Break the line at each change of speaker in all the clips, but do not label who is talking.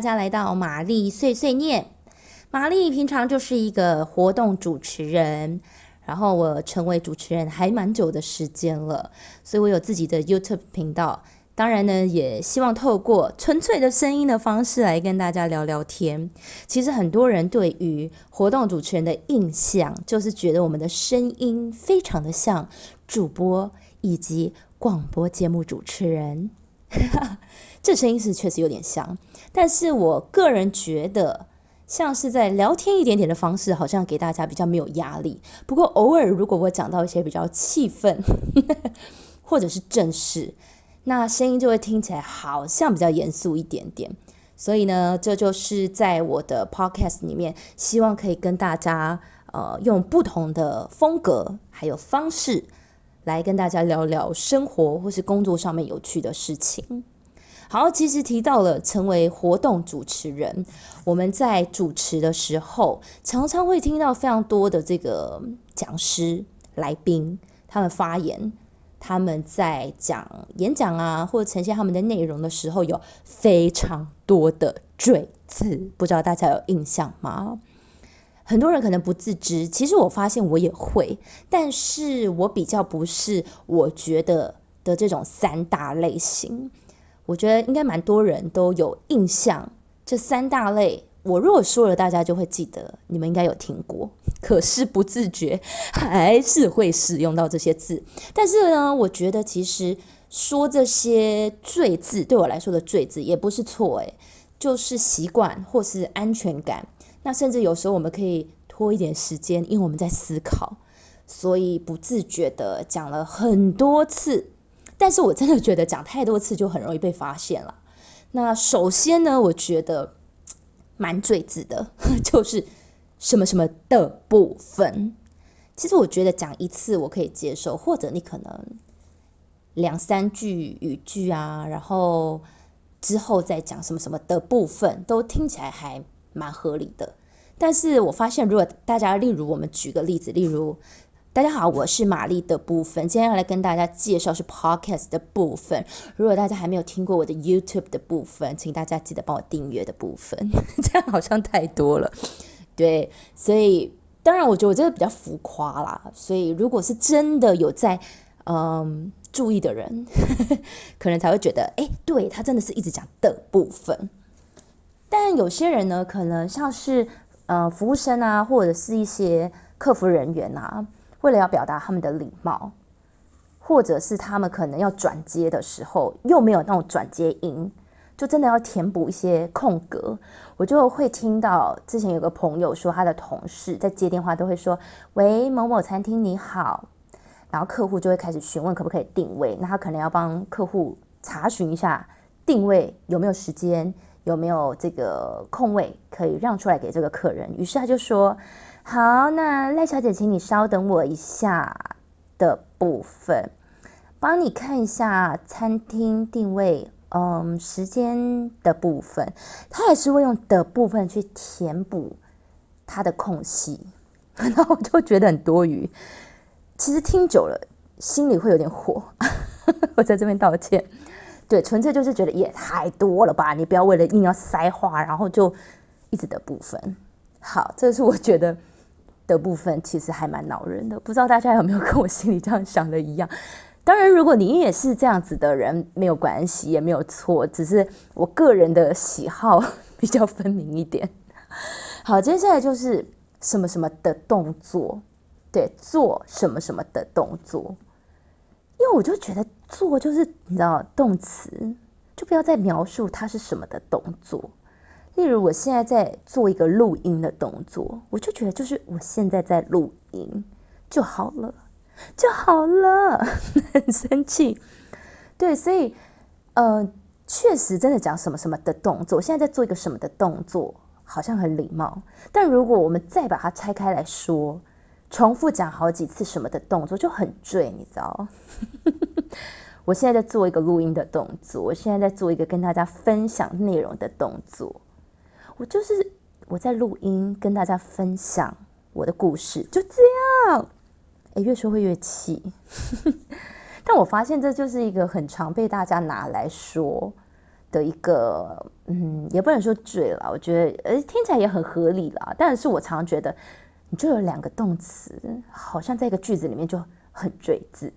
大家来到玛丽碎碎念。玛丽平常就是一个活动主持人，然后我成为主持人还蛮久的时间了，所以我有自己的 YouTube 频道。当然呢，也希望透过纯粹的声音的方式来跟大家聊聊天。其实很多人对于活动主持人的印象，就是觉得我们的声音非常的像主播以及广播节目主持人。这声音是确实有点像，但是我个人觉得。像是在聊天一点点的方式，好像给大家比较没有压力。不过偶尔如果我讲到一些比较气愤，或者是正式，那声音就会听起来好像比较严肃一点点。所以呢，这就是在我的 podcast 里面，希望可以跟大家呃用不同的风格还有方式来跟大家聊聊生活或是工作上面有趣的事情。好，其实提到了成为活动主持人，我们在主持的时候，常常会听到非常多的这个讲师、来宾他们发言，他们在讲演讲啊，或呈现他们的内容的时候，有非常多的赘字，不知道大家有印象吗？很多人可能不自知，其实我发现我也会，但是我比较不是我觉得的这种三大类型。我觉得应该蛮多人都有印象，这三大类，我如果说了，大家就会记得，你们应该有听过，可是不自觉还是会使用到这些字。但是呢，我觉得其实说这些赘字，对我来说的赘字也不是错，诶，就是习惯或是安全感。那甚至有时候我们可以拖一点时间，因为我们在思考，所以不自觉的讲了很多次。但是我真的觉得讲太多次就很容易被发现了。那首先呢，我觉得蛮最字的，就是什么什么的部分。其实我觉得讲一次我可以接受，或者你可能两三句语句啊，然后之后再讲什么什么的部分，都听起来还蛮合理的。但是我发现，如果大家，例如我们举个例子，例如。大家好，我是玛丽的部分，今天要来跟大家介绍是 podcast 的部分。如果大家还没有听过我的 YouTube 的部分，请大家记得帮我订阅的部分，这样好像太多了。对，所以当然我觉得我这个比较浮夸啦，所以如果是真的有在嗯注意的人，可能才会觉得，哎，对他真的是一直讲的部分。但有些人呢，可能像是呃服务生啊，或者是一些客服人员啊。为了要表达他们的礼貌，或者是他们可能要转接的时候又没有那种转接音，就真的要填补一些空格。我就会听到之前有个朋友说，他的同事在接电话都会说：“喂，某某餐厅你好。”然后客户就会开始询问可不可以定位，那他可能要帮客户查询一下定位有没有时间，有没有这个空位可以让出来给这个客人。于是他就说。好，那赖小姐，请你稍等我一下的部分，帮你看一下餐厅定位，嗯，时间的部分，他也是会用的部分去填补他的空隙，那我就觉得很多余。其实听久了，心里会有点火，我在这边道歉。对，纯粹就是觉得也太多了吧，你不要为了硬要塞话，然后就一直的部分。好，这是我觉得。的部分其实还蛮恼人的，不知道大家有没有跟我心里这样想的一样？当然，如果你也是这样子的人，没有关系，也没有错，只是我个人的喜好 比较分明一点。好，接下来就是什么什么的动作，对，做什么什么的动作，因为我就觉得做就是你知道动词，就不要再描述它是什么的动作。例如，我现在在做一个录音的动作，我就觉得就是我现在在录音就好了，就好了，很生气。对，所以，呃，确实真的讲什么什么的动作，我现在在做一个什么的动作，好像很礼貌。但如果我们再把它拆开来说，重复讲好几次什么的动作，就很赘，你知道？我现在在做一个录音的动作，我现在在做一个跟大家分享内容的动作。我就是我在录音，跟大家分享我的故事，就这样。哎，越说会越气。但我发现这就是一个很常被大家拿来说的一个，嗯，也不能说赘了，我觉得，呃，听起来也很合理啦。但是我常常觉得，你就有两个动词，好像在一个句子里面就很赘字。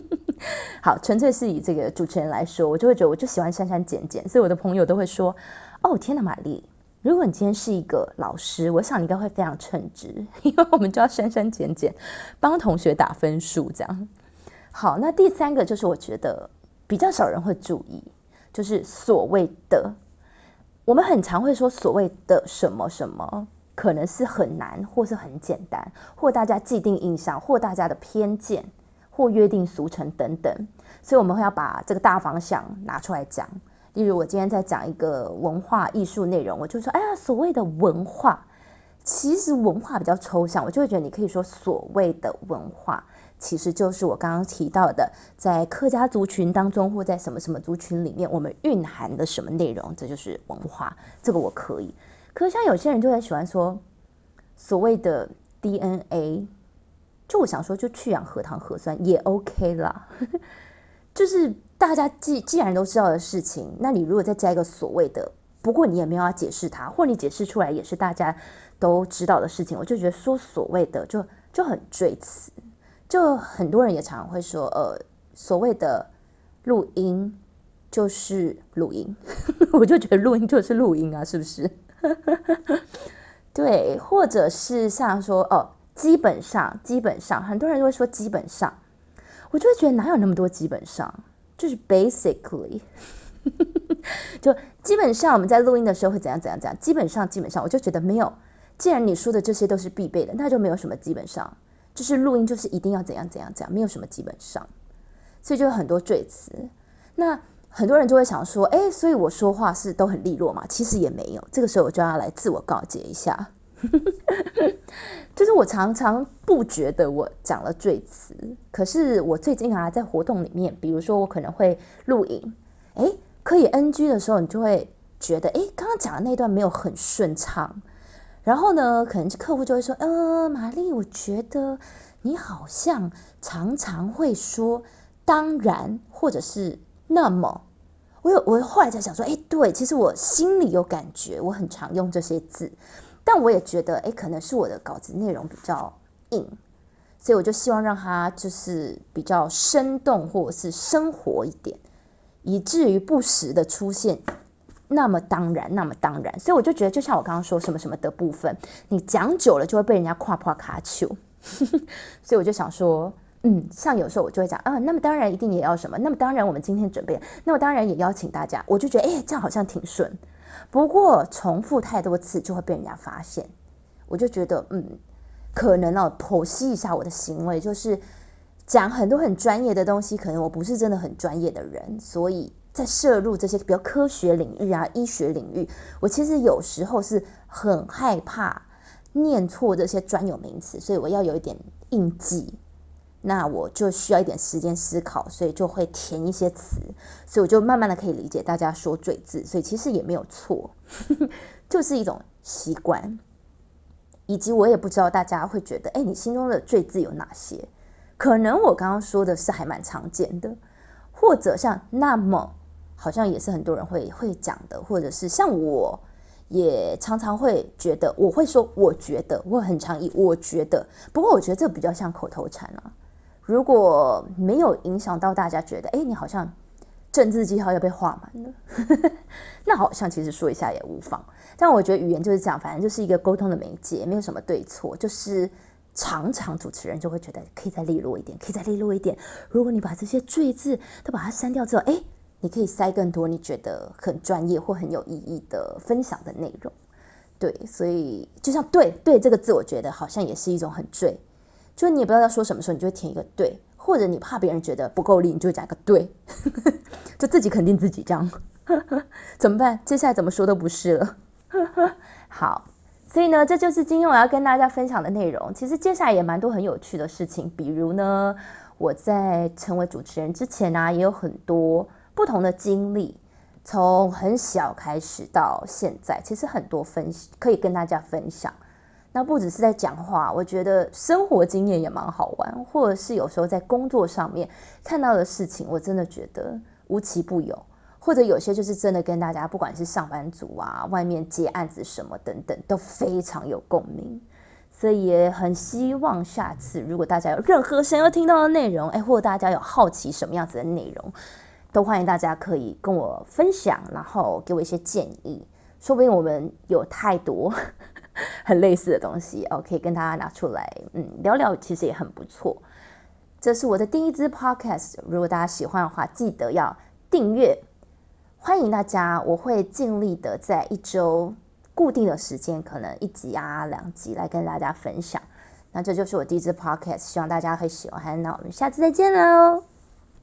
好，纯粹是以这个主持人来说，我就会觉得我就喜欢删删减减，所以我的朋友都会说，哦，天哪，玛丽，如果你今天是一个老师，我想你应该会非常称职，因为我们就要删删减减，帮同学打分数这样。好，那第三个就是我觉得比较少人会注意。就是所谓的，我们很常会说所谓的什么什么，可能是很难，或是很简单，或大家既定印象，或大家的偏见，或约定俗成等等。所以我们会要把这个大方向拿出来讲。例如，我今天在讲一个文化艺术内容，我就说，哎呀，所谓的文化，其实文化比较抽象，我就会觉得你可以说所谓的文化。其实就是我刚刚提到的，在客家族群当中，或在什么什么族群里面，我们蕴含的什么内容，这就是文化。这个我可以。可是像有些人就很喜欢说所谓的 DNA，就我想说，就去氧核糖核酸也 OK 啦。就是大家既既然都知道的事情，那你如果再加一个所谓的，不过你也没有要解释它，或你解释出来也是大家都知道的事情，我就觉得说所谓的就就很赘词。就很多人也常常会说，呃，所谓的录音就是录音，我就觉得录音就是录音啊，是不是？对，或者是像说，哦，基本上，基本上，很多人都会说基本上，我就会觉得哪有那么多基本上，就是 basically，就基本上我们在录音的时候会怎样怎样怎样，基本上基本上，我就觉得没有，既然你说的这些都是必备的，那就没有什么基本上。就是录音，就是一定要怎样怎样怎样，没有什么基本上，所以就有很多赘词。那很多人就会想说，哎，所以我说话是都很利落嘛？其实也没有。这个时候我就要来自我告诫一下，就是我常常不觉得我讲了赘词，可是我最近啊，在活动里面，比如说我可能会录影，哎，可以 NG 的时候，你就会觉得，哎，刚刚讲的那段没有很顺畅。然后呢，可能客户就会说：“呃，玛丽，我觉得你好像常常会说当然，或者是那么。”我有，我后来在想说：“哎，对，其实我心里有感觉，我很常用这些字，但我也觉得，哎，可能是我的稿子内容比较硬，所以我就希望让它就是比较生动或者是生活一点，以至于不时的出现。”那么当然，那么当然，所以我就觉得，就像我刚刚说什么什么的部分，你讲久了就会被人家夸夸卡丘，所以我就想说，嗯，像有时候我就会讲啊，那么当然一定也要什么，那么当然我们今天准备，那么当然也邀请大家，我就觉得哎，这样好像挺顺，不过重复太多次就会被人家发现，我就觉得嗯，可能哦，剖析一下我的行为，就是讲很多很专业的东西，可能我不是真的很专业的人，所以。在摄入这些比较科学领域啊、医学领域，我其实有时候是很害怕念错这些专有名词，所以我要有一点印记。那我就需要一点时间思考，所以就会填一些词，所以我就慢慢的可以理解大家说赘字，所以其实也没有错，就是一种习惯。以及我也不知道大家会觉得，哎，你心中的赘字有哪些？可能我刚刚说的是还蛮常见的，或者像那么。好像也是很多人会会讲的，或者是像我，也常常会觉得，我会说，我觉得，我很常以，我觉得。不过我觉得这比较像口头禅啊。如果没有影响到大家觉得，哎，你好像政治记号要被画满了，那好像其实说一下也无妨。但我觉得语言就是这样，反正就是一个沟通的媒介，没有什么对错。就是常常主持人就会觉得可以再利落一点，可以再利落一点。如果你把这些赘字都把它删掉之后，哎。你可以塞更多你觉得很专业或很有意义的分享的内容，对，所以就像“对对”这个字，我觉得好像也是一种很赘，就你也不知道要说什么时候，你就会填一个“对”，或者你怕别人觉得不够力，你就讲一个“对”，就自己肯定自己这样，怎么办？接下来怎么说都不是了。好，所以呢，这就是今天我要跟大家分享的内容。其实接下来也蛮多很有趣的事情，比如呢，我在成为主持人之前呢，也有很多。不同的经历，从很小开始到现在，其实很多分可以跟大家分享。那不只是在讲话，我觉得生活经验也蛮好玩，或者是有时候在工作上面看到的事情，我真的觉得无奇不有。或者有些就是真的跟大家，不管是上班族啊，外面接案子什么等等，都非常有共鸣。所以也很希望下次如果大家有任何想要听到的内容，哎，或者大家有好奇什么样子的内容，都欢迎大家可以跟我分享，然后给我一些建议。说不定我们有太多 很类似的东西哦，可以跟大家拿出来，嗯，聊聊，其实也很不错。这是我的第一支 podcast，如果大家喜欢的话，记得要订阅。欢迎大家，我会尽力的在一周固定的时间，可能一集啊、两集来跟大家分享。那这就是我第一支 podcast，希望大家会喜欢。那我们下次再见喽。